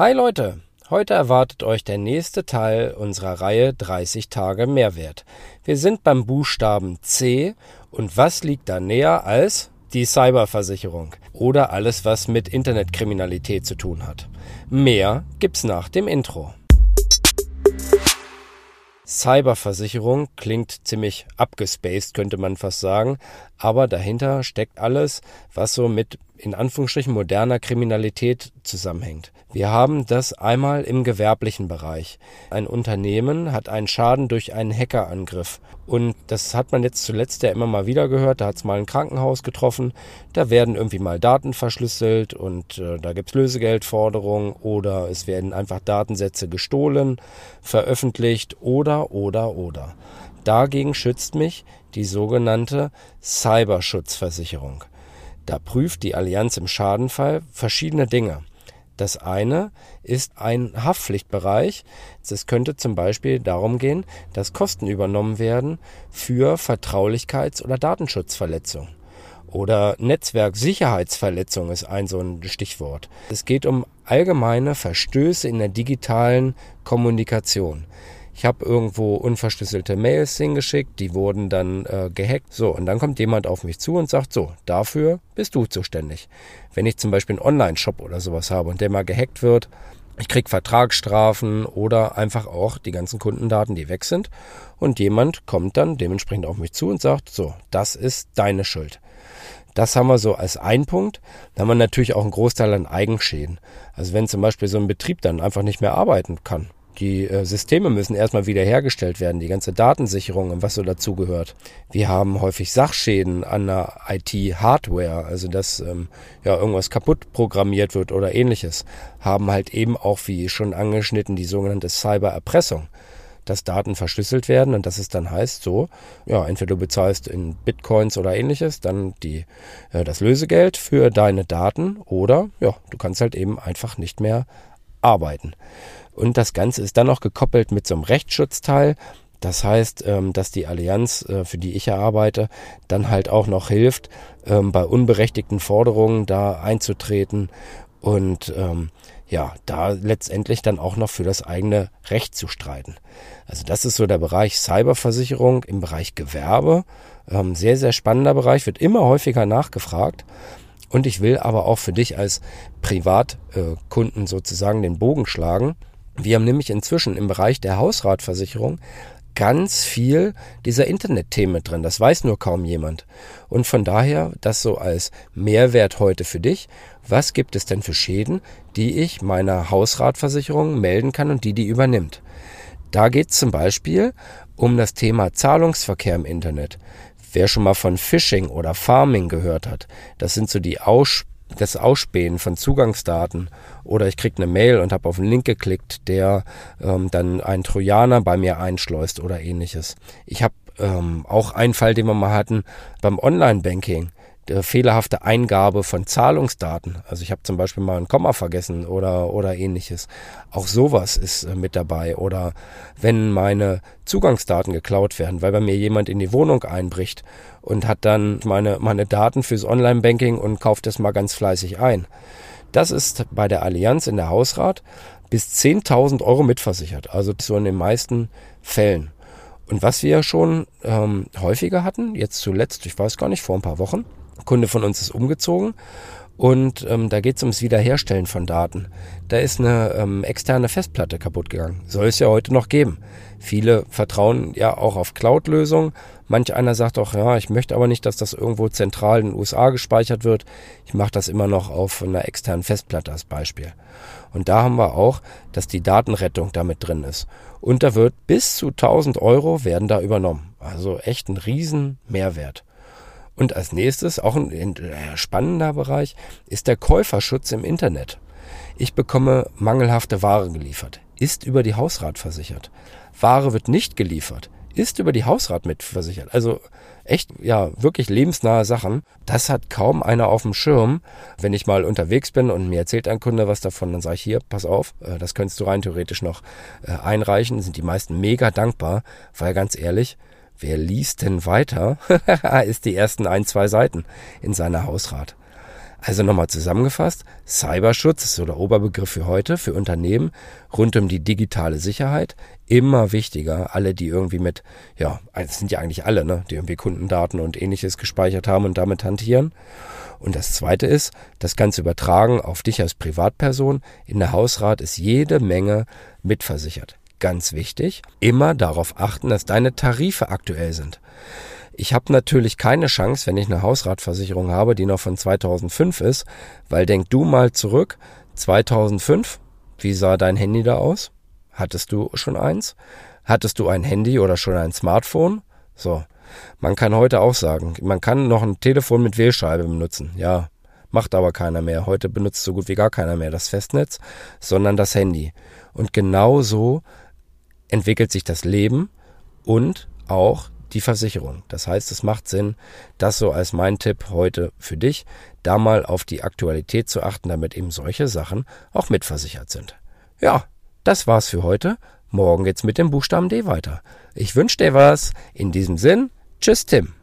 Hi Leute, heute erwartet euch der nächste Teil unserer Reihe 30 Tage Mehrwert. Wir sind beim Buchstaben C und was liegt da näher als die Cyberversicherung oder alles, was mit Internetkriminalität zu tun hat. Mehr gibt's nach dem Intro. Cyberversicherung klingt ziemlich abgespaced, könnte man fast sagen, aber dahinter steckt alles, was so mit in Anführungsstrichen moderner Kriminalität zusammenhängt. Wir haben das einmal im gewerblichen Bereich. Ein Unternehmen hat einen Schaden durch einen Hackerangriff. Und das hat man jetzt zuletzt ja immer mal wieder gehört. Da hat es mal ein Krankenhaus getroffen. Da werden irgendwie mal Daten verschlüsselt und äh, da gibt's Lösegeldforderungen oder es werden einfach Datensätze gestohlen, veröffentlicht oder, oder, oder. Dagegen schützt mich die sogenannte Cyberschutzversicherung. Da prüft die Allianz im Schadenfall verschiedene Dinge. Das eine ist ein Haftpflichtbereich. Es könnte zum Beispiel darum gehen, dass Kosten übernommen werden für Vertraulichkeits- oder Datenschutzverletzungen. Oder Netzwerksicherheitsverletzung ist ein so ein Stichwort. Es geht um allgemeine Verstöße in der digitalen Kommunikation. Ich habe irgendwo unverschlüsselte Mails hingeschickt, die wurden dann äh, gehackt. So, und dann kommt jemand auf mich zu und sagt, so, dafür bist du zuständig. Wenn ich zum Beispiel einen Online-Shop oder sowas habe und der mal gehackt wird, ich krieg Vertragsstrafen oder einfach auch die ganzen Kundendaten, die weg sind. Und jemand kommt dann dementsprechend auf mich zu und sagt, so, das ist deine Schuld. Das haben wir so als ein Punkt. Dann haben wir natürlich auch einen Großteil an Eigenschäden. Also wenn zum Beispiel so ein Betrieb dann einfach nicht mehr arbeiten kann die äh, Systeme müssen erstmal wiederhergestellt werden, die ganze Datensicherung und was so dazugehört. Wir haben häufig Sachschäden an der IT-Hardware, also dass ähm, ja irgendwas kaputt programmiert wird oder ähnliches. Haben halt eben auch, wie schon angeschnitten, die sogenannte Cybererpressung dass Daten verschlüsselt werden und dass es dann heißt, so, ja, entweder du bezahlst in Bitcoins oder ähnliches, dann die, äh, das Lösegeld für deine Daten oder ja, du kannst halt eben einfach nicht mehr arbeiten. Und das Ganze ist dann noch gekoppelt mit so einem Rechtsschutzteil. Das heißt, ähm, dass die Allianz, äh, für die ich arbeite, dann halt auch noch hilft, ähm, bei unberechtigten Forderungen da einzutreten und ähm, ja, da letztendlich dann auch noch für das eigene Recht zu streiten. Also das ist so der Bereich Cyberversicherung im Bereich Gewerbe. sehr, sehr spannender Bereich, wird immer häufiger nachgefragt. Und ich will aber auch für dich als Privatkunden sozusagen den Bogen schlagen. Wir haben nämlich inzwischen im Bereich der Hausratversicherung ganz viel dieser Internetthemen mit drin. Das weiß nur kaum jemand. Und von daher das so als Mehrwert heute für dich. Was gibt es denn für Schäden, die ich meiner Hausratversicherung melden kann und die die übernimmt? Da geht es zum Beispiel um das Thema Zahlungsverkehr im Internet. Wer schon mal von Phishing oder Farming gehört hat, das sind so die Aus das Ausspähen von Zugangsdaten oder ich krieg eine Mail und habe auf einen Link geklickt, der ähm, dann einen Trojaner bei mir einschleust oder ähnliches. Ich habe ähm, auch einen Fall, den wir mal hatten beim Online-Banking fehlerhafte Eingabe von Zahlungsdaten. Also ich habe zum Beispiel mal ein Komma vergessen oder, oder ähnliches. Auch sowas ist äh, mit dabei. Oder wenn meine Zugangsdaten geklaut werden, weil bei mir jemand in die Wohnung einbricht und hat dann meine, meine Daten fürs Online-Banking und kauft es mal ganz fleißig ein. Das ist bei der Allianz in der Hausrat bis 10.000 Euro mitversichert. Also so in den meisten Fällen. Und was wir schon ähm, häufiger hatten, jetzt zuletzt, ich weiß gar nicht, vor ein paar Wochen, Kunde von uns ist umgezogen und ähm, da geht es ums Wiederherstellen von Daten. Da ist eine ähm, externe Festplatte kaputt gegangen. Soll es ja heute noch geben. Viele vertrauen ja auch auf Cloud-Lösungen. Manch einer sagt auch, ja, ich möchte aber nicht, dass das irgendwo zentral in den USA gespeichert wird. Ich mache das immer noch auf einer externen Festplatte als Beispiel. Und da haben wir auch, dass die Datenrettung damit drin ist. Und da wird bis zu 1000 Euro werden da übernommen. Also echt ein riesen Mehrwert. Und als nächstes, auch ein spannender Bereich, ist der Käuferschutz im Internet. Ich bekomme mangelhafte Ware geliefert, ist über die Hausrat versichert. Ware wird nicht geliefert, ist über die Hausrat mitversichert. Also echt, ja, wirklich lebensnahe Sachen. Das hat kaum einer auf dem Schirm. Wenn ich mal unterwegs bin und mir erzählt ein Kunde was davon, dann sage ich hier, pass auf, äh, das könntest du rein theoretisch noch äh, einreichen. Sind die meisten mega dankbar, weil ganz ehrlich, Wer liest denn weiter? ist die ersten ein, zwei Seiten in seiner Hausrat. Also nochmal zusammengefasst, Cyberschutz ist so der Oberbegriff für heute, für Unternehmen rund um die digitale Sicherheit. Immer wichtiger, alle, die irgendwie mit, ja, es sind ja eigentlich alle, ne, die irgendwie Kundendaten und ähnliches gespeichert haben und damit hantieren. Und das zweite ist, das Ganze übertragen auf dich als Privatperson. In der Hausrat ist jede Menge mitversichert. Ganz wichtig, immer darauf achten, dass deine Tarife aktuell sind. Ich habe natürlich keine Chance, wenn ich eine Hausratversicherung habe, die noch von 2005 ist, weil denk du mal zurück, 2005, wie sah dein Handy da aus? Hattest du schon eins? Hattest du ein Handy oder schon ein Smartphone? So. Man kann heute auch sagen, man kann noch ein Telefon mit Wählscheibe benutzen. Ja, macht aber keiner mehr. Heute benutzt so gut wie gar keiner mehr das Festnetz, sondern das Handy. Und genau so entwickelt sich das Leben und auch die Versicherung. Das heißt, es macht Sinn, das so als mein Tipp heute für dich, da mal auf die Aktualität zu achten, damit eben solche Sachen auch mitversichert sind. Ja, das war's für heute. Morgen geht's mit dem Buchstaben D weiter. Ich wünsche dir was. In diesem Sinn, tschüss Tim.